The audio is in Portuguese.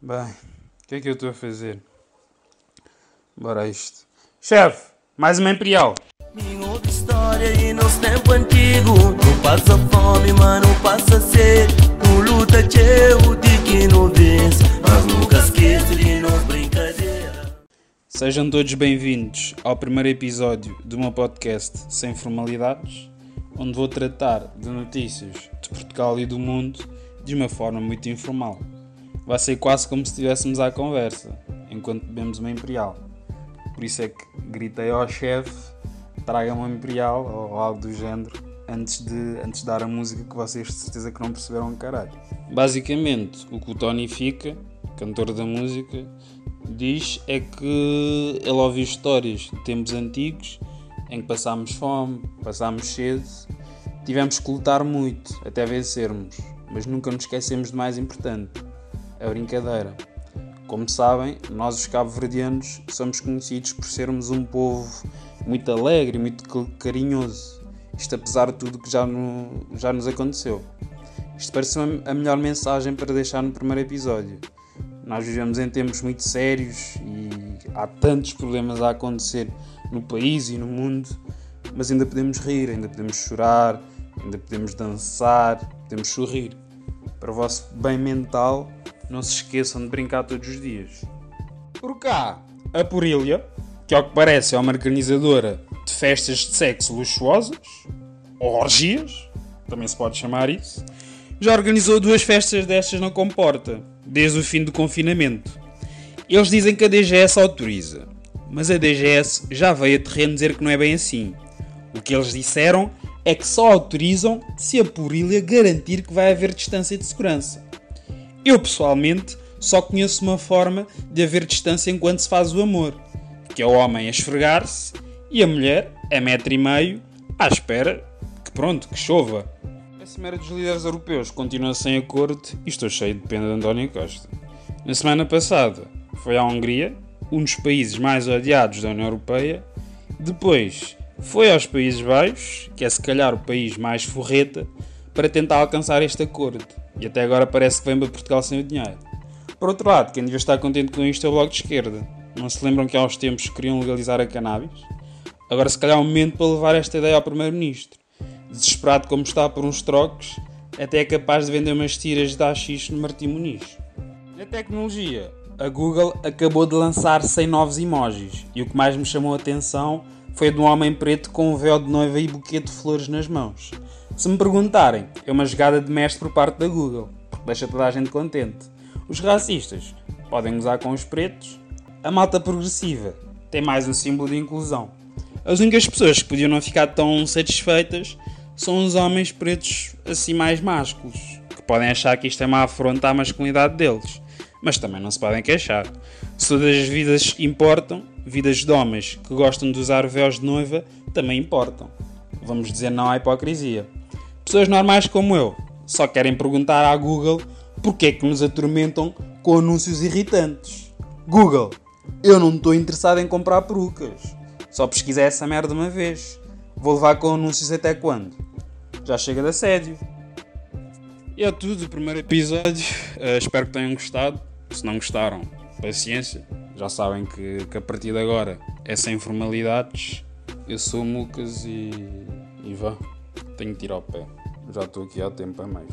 Bem, o que é que eu estou a fazer? Bora isto. Chefe, mais uma Imperial. Minha outra história e nosso tempo antigo Não passa fome, mas não passa sede luta teu de que não vence Mas nunca esquece de nós brincadeira Sejam todos bem-vindos ao primeiro episódio do meu podcast Sem Formalidades, onde vou tratar de notícias de Portugal e do mundo de uma forma muito informal. Vai ser quase como se estivéssemos à conversa, enquanto bebemos uma Imperial. Por isso é que gritei ao chefe, traga uma Imperial ou algo do género, antes de, antes de dar a música que vocês de certeza que não perceberam caralho. Basicamente, o que o Tony fica, cantor da música, diz é que ele ouviu histórias de tempos antigos em que passámos fome, passámos sede, tivemos que lutar muito até vencermos, mas nunca nos esquecemos do mais importante, a brincadeira. Como sabem, nós os cabo-verdianos somos conhecidos por sermos um povo muito alegre e muito carinhoso, isto apesar de tudo que já, no, já nos aconteceu. Isto parece a melhor mensagem para deixar no primeiro episódio. Nós vivemos em tempos muito sérios e há tantos problemas a acontecer no país e no mundo, mas ainda podemos rir, ainda podemos chorar, ainda podemos dançar, podemos sorrir. Para o vosso bem mental, não se esqueçam de brincar todos os dias. Por cá, a Purília, que ao que parece é uma organizadora de festas de sexo luxuosas, ou orgias, também se pode chamar isso, já organizou duas festas destas na Comporta, desde o fim do confinamento. Eles dizem que a DGS autoriza, mas a DGS já veio a terreno dizer que não é bem assim. O que eles disseram é que só autorizam se a Purília garantir que vai haver distância de segurança. Eu pessoalmente só conheço uma forma de haver distância enquanto se faz o amor, que é o homem a esfregar-se e a mulher a metro e meio à espera que pronto, que chova. A Cimeira dos Líderes Europeus continua sem acordo e estou cheio de pena de António Costa. Na semana passada foi à Hungria, um dos países mais odiados da União Europeia, depois foi aos Países Baixos, que é se calhar o país mais forreta, para tentar alcançar este acordo. E até agora parece que vem para Portugal sem o dinheiro. Por outro lado, quem devia estar contente com isto é o Bloco de Esquerda. Não se lembram que há uns tempos queriam legalizar a cannabis? Agora se calhar é o momento para levar esta ideia ao Primeiro-Ministro. Desesperado como está por uns trocos, até é capaz de vender umas tiras de AX no Martim Muniz. Na tecnologia, a Google acabou de lançar 100 novos emojis e o que mais me chamou a atenção foi de um homem preto com um véu de noiva e buquê de flores nas mãos. Se me perguntarem, é uma jogada de mestre por parte da Google, porque deixa toda a gente contente. Os racistas podem usar com os pretos. A malta progressiva tem mais um símbolo de inclusão. As únicas pessoas que podiam não ficar tão satisfeitas são os homens pretos assim mais másculos, que podem achar que isto é uma afronta à masculinidade deles, mas também não se podem queixar. Se todas as vidas importam, vidas de homens que gostam de usar véus de noiva também importam. Vamos dizer não à hipocrisia. Pessoas normais como eu só querem perguntar à Google porque é que nos atormentam com anúncios irritantes. Google, eu não estou interessado em comprar perucas. Só pesquisei essa merda uma vez. Vou levar com anúncios até quando? Já chega de assédio. E é tudo, o primeiro episódio. Uh, espero que tenham gostado. Se não gostaram, paciência. Já sabem que, que a partir de agora é sem formalidades. Eu sou o Mucas e. e vá. Tenho que tirar o pé. Já estou aqui há tempo a mais.